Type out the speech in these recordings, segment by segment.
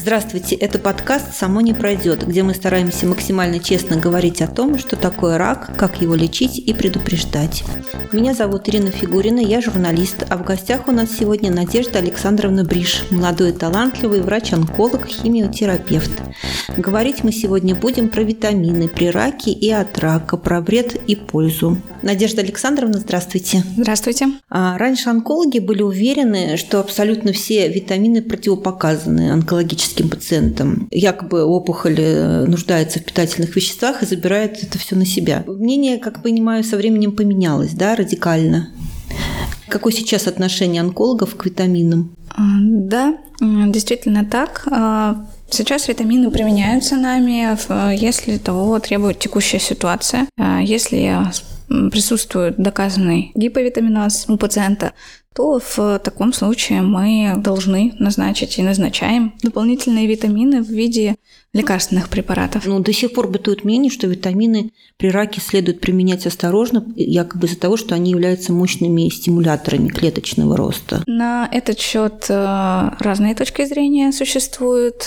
Здравствуйте, это подкаст «Само не пройдет», где мы стараемся максимально честно говорить о том, что такое рак, как его лечить и предупреждать. Меня зовут Ирина Фигурина, я журналист, а в гостях у нас сегодня Надежда Александровна Бриш, молодой талантливый врач-онколог, химиотерапевт. Говорить мы сегодня будем про витамины при раке и от рака, про вред и пользу. Надежда Александровна, здравствуйте. Здравствуйте. А раньше онкологи были уверены, что абсолютно все витамины противопоказаны онкологическим онкологическим пациентам. Якобы опухоль э, нуждается в питательных веществах и забирает это все на себя. Мнение, как понимаю, со временем поменялось, да, радикально. Какое сейчас отношение онкологов к витаминам? А, да, действительно так. А, сейчас витамины применяются нами, если того требует текущая ситуация. А, если присутствует доказанный гиповитаминоз у пациента, то в таком случае мы должны назначить и назначаем дополнительные витамины в виде лекарственных препаратов. Ну, до сих пор бытует мнение, что витамины при раке следует применять осторожно, якобы из-за того, что они являются мощными стимуляторами клеточного роста. На этот счет э, разные точки зрения существуют.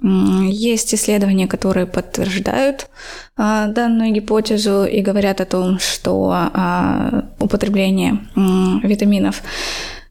Есть исследования, которые подтверждают а, данную гипотезу и говорят о том, что а, употребление витаминов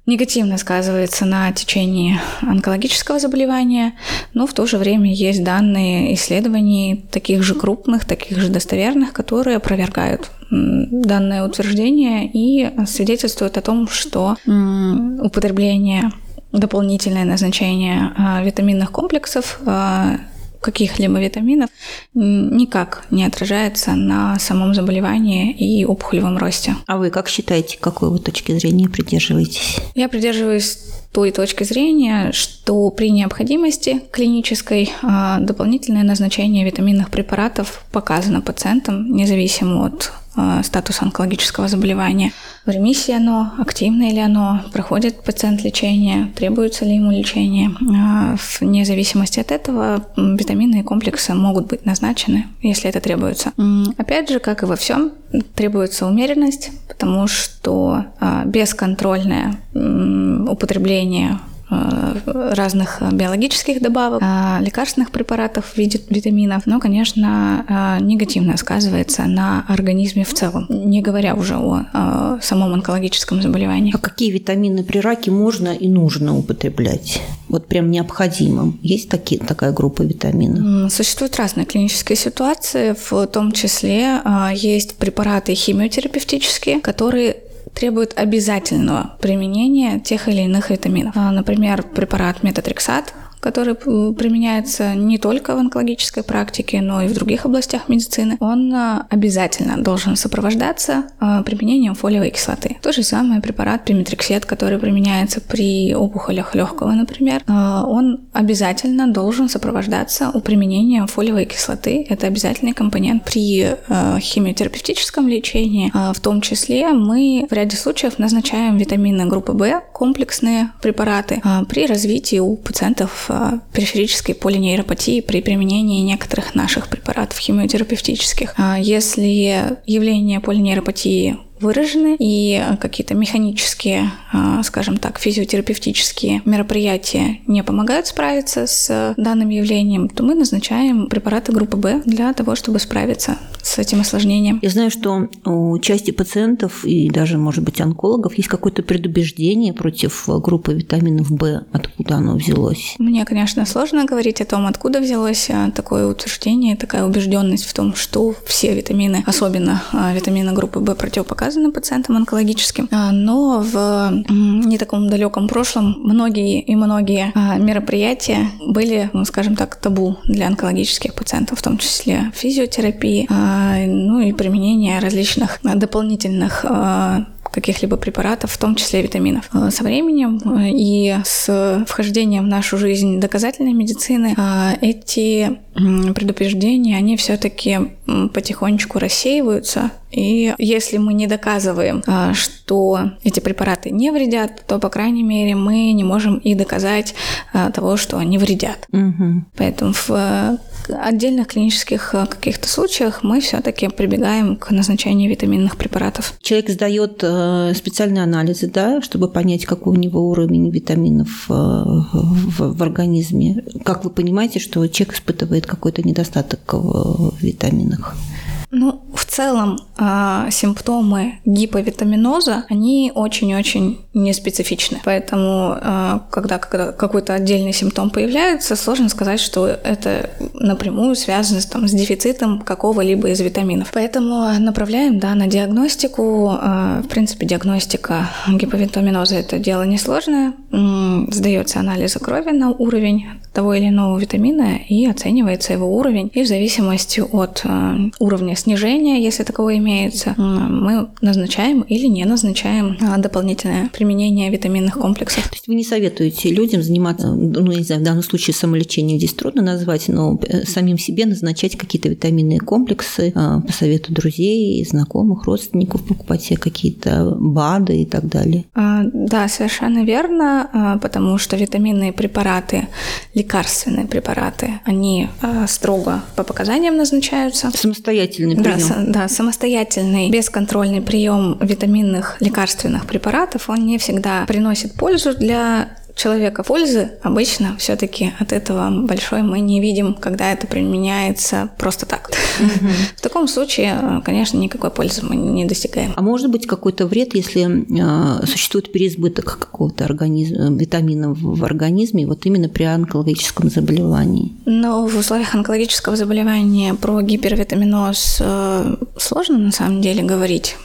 негативно сказывается на течении онкологического заболевания, но в то же время есть данные исследований таких же крупных, таких же достоверных, которые опровергают данное утверждение и свидетельствуют о том, что употребление дополнительное назначение а, витаминных комплексов а, каких-либо витаминов никак не отражается на самом заболевании и опухолевом росте. А вы как считаете, какой вы точки зрения придерживаетесь? Я придерживаюсь той точки зрения, что при необходимости клинической а, дополнительное назначение витаминных препаратов показано пациентам, независимо от статус онкологического заболевания. В ремиссии оно, активное ли оно, проходит пациент лечение, требуется ли ему лечение. Э, вне зависимости от этого витаминные комплексы могут быть назначены, если это требуется. Опять же, как и во всем, требуется умеренность, потому что э, бесконтрольное употребление Э, разных биологических добавок, э, лекарственных препаратов в виде витаминов, но, конечно, э, негативно сказывается на организме в целом, не говоря уже о самом онкологическом заболевании. А какие витамины при раке можно и нужно употреблять? Вот прям необходимо. Есть такие, такая группа витаминов? Существуют разные клинические ситуации, в том числе есть препараты химиотерапевтические, которые требует обязательного применения тех или иных витаминов. А, например, препарат метатрексат который применяется не только в онкологической практике, но и в других областях медицины, он а, обязательно должен сопровождаться а, применением фолиевой кислоты. То же самое препарат пиметриксет, который применяется при опухолях легкого, например, он обязательно должен сопровождаться у применения фолиевой кислоты. Это обязательный компонент при химиотерапевтическом лечении. В том числе мы в ряде случаев назначаем витамины группы В, комплексные препараты при развитии у пациентов Э, периферической полинейропатии при применении некоторых наших препаратов химиотерапевтических. А если явление полинейропатии выражены, и какие-то механические, а, скажем так, физиотерапевтические мероприятия не помогают справиться с данным явлением, то мы назначаем препараты группы В для того, чтобы справиться с этим осложнением. Я знаю, что у части пациентов и даже, может быть, онкологов есть какое-то предубеждение против группы витаминов В. Откуда оно взялось? Мне, конечно, сложно говорить о том, откуда взялось а, такое утверждение, такая убежденность в том, что все витамины, особенно а, витамины группы В, противопоказаны показаны пациентам онкологическим, а, но в не таком далеком прошлом многие и многие а, мероприятия были, ну, скажем так, табу для онкологических пациентов, в том числе физиотерапии, а, ну и применение различных дополнительных каких-либо препаратов, в том числе витаминов. Э, со временем э, и с вхождением в нашу жизнь доказательной медицины э, эти предупреждения, они все-таки потихонечку рассеиваются. И если мы не доказываем, что эти препараты не вредят, то, по крайней мере, мы не можем и доказать того, что они вредят. Угу. Поэтому в отдельных клинических э, каких-то случаях мы все-таки прибегаем к назначению витаминных препаратов. Человек сдает э, специальные анализы, да, чтобы понять, какой у него уровень витаминов э, в, в организме. Как вы понимаете, что человек испытывает какой-то недостаток в витаминах? Ну, в целом э, симптомы гиповитаминоза, они очень-очень неспецифичны. Поэтому, э, когда, какой-то отдельный симптом появляется, сложно сказать, что это напрямую связано там, с дефицитом какого-либо из витаминов. Поэтому направляем да, на диагностику. Э, в принципе, диагностика гиповитаминоза – это дело несложное. Сдается анализ крови на уровень того или иного витамина и оценивается его уровень. И в зависимости от э, уровня снижения, если таковое имеется, мы назначаем или не назначаем а, дополнительное применение витаминных комплексов. То есть вы не советуете людям заниматься, ну, не знаю, в данном случае самолечением здесь трудно назвать, но э, самим себе назначать какие-то витаминные комплексы а, по совету друзей, знакомых, родственников, покупать себе какие-то БАДы и так далее? А, да, совершенно верно, потому что витаминные препараты, лекарственные препараты, они строго по показаниям назначаются. Самостоятельный прием. Да, да, самостоятельный, бесконтрольный прием витаминных лекарственных препаратов, он не всегда приносит пользу для человека пользы обычно все-таки от этого большой мы не видим, когда это применяется просто так. В таком случае, конечно, никакой пользы мы не достигаем. А может быть какой-то вред, если э, существует переизбыток какого-то организма, витамина в организме, вот именно при онкологическом заболевании? Но в условиях онкологического заболевания про гипервитаминоз э, сложно на самом деле говорить.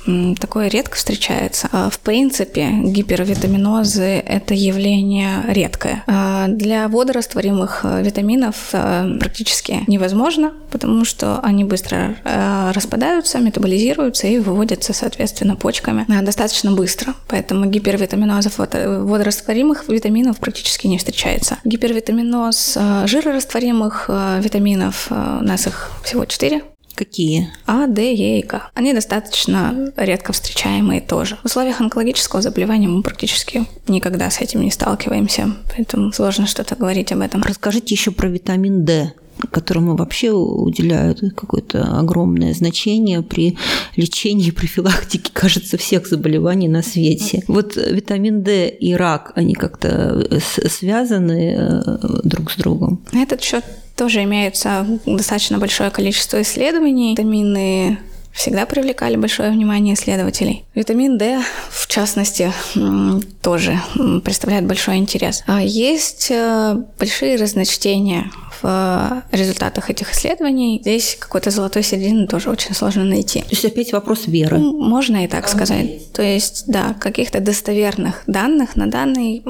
Такое редко встречается. А в принципе, гипервитаминозы – это явление редкое. А для водорастворимых э, витаминов э, практически невозможно, потому что они быстро э, распадаются, метаболизируются и выводятся, соответственно, почками достаточно быстро. Поэтому гипервитаминозов водорастворимых витаминов практически не встречается. Гипервитаминоз жирорастворимых витаминов, у нас их всего четыре Какие? А, Д, Е и К. Они достаточно редко встречаемые тоже. В условиях онкологического заболевания мы практически никогда с этим не сталкиваемся, поэтому сложно что-то говорить об этом. Расскажите еще про витамин D которому вообще уделяют какое-то огромное значение при лечении и профилактике, кажется, всех заболеваний на свете. Вот витамин D и рак, они как-то связаны э, друг с другом? На этот счет тоже имеется достаточно большое количество исследований. Витамины всегда привлекали большое внимание исследователей. Витамин D, в частности, тоже представляет большой интерес. А есть э, большие разночтения в результатах этих исследований. Здесь какой-то золотой середины тоже очень сложно найти. То есть опять вопрос веры. Можно и так сказать. То есть, да, каких-то достоверных данных на данный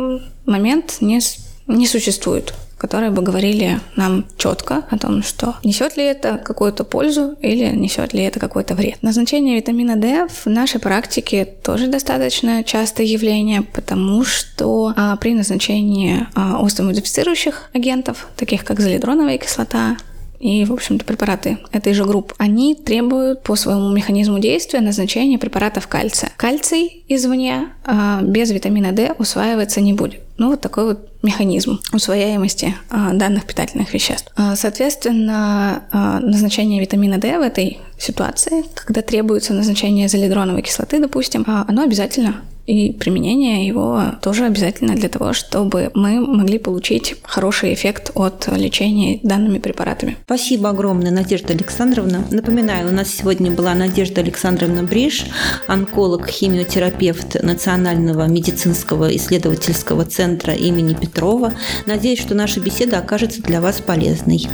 момент не, не существует которые бы говорили нам четко о том, что несет ли это какую-то пользу или несет ли это какой-то вред. Назначение витамина D в нашей практике тоже достаточно частое явление, потому что а, при назначении а, остеомодифицирующих агентов, таких как залидроновая кислота, и, в общем-то, препараты этой же группы, они требуют по своему механизму действия назначения препаратов кальция. Кальций извне а, без витамина D усваиваться не будет. Ну, вот такой вот механизм усвояемости а, данных питательных веществ. А, соответственно, а, назначение витамина D в этой ситуации, когда требуется назначение залидроновой кислоты, допустим, оно обязательно и применение его тоже обязательно для того, чтобы мы могли получить хороший эффект от лечения данными препаратами. Спасибо огромное, Надежда Александровна. Напоминаю, у нас сегодня была Надежда Александровна Бриш, онколог, химиотерапевт Национального медицинского исследовательского центра имени Петрова. Надеюсь, что наша беседа окажется для вас полезной.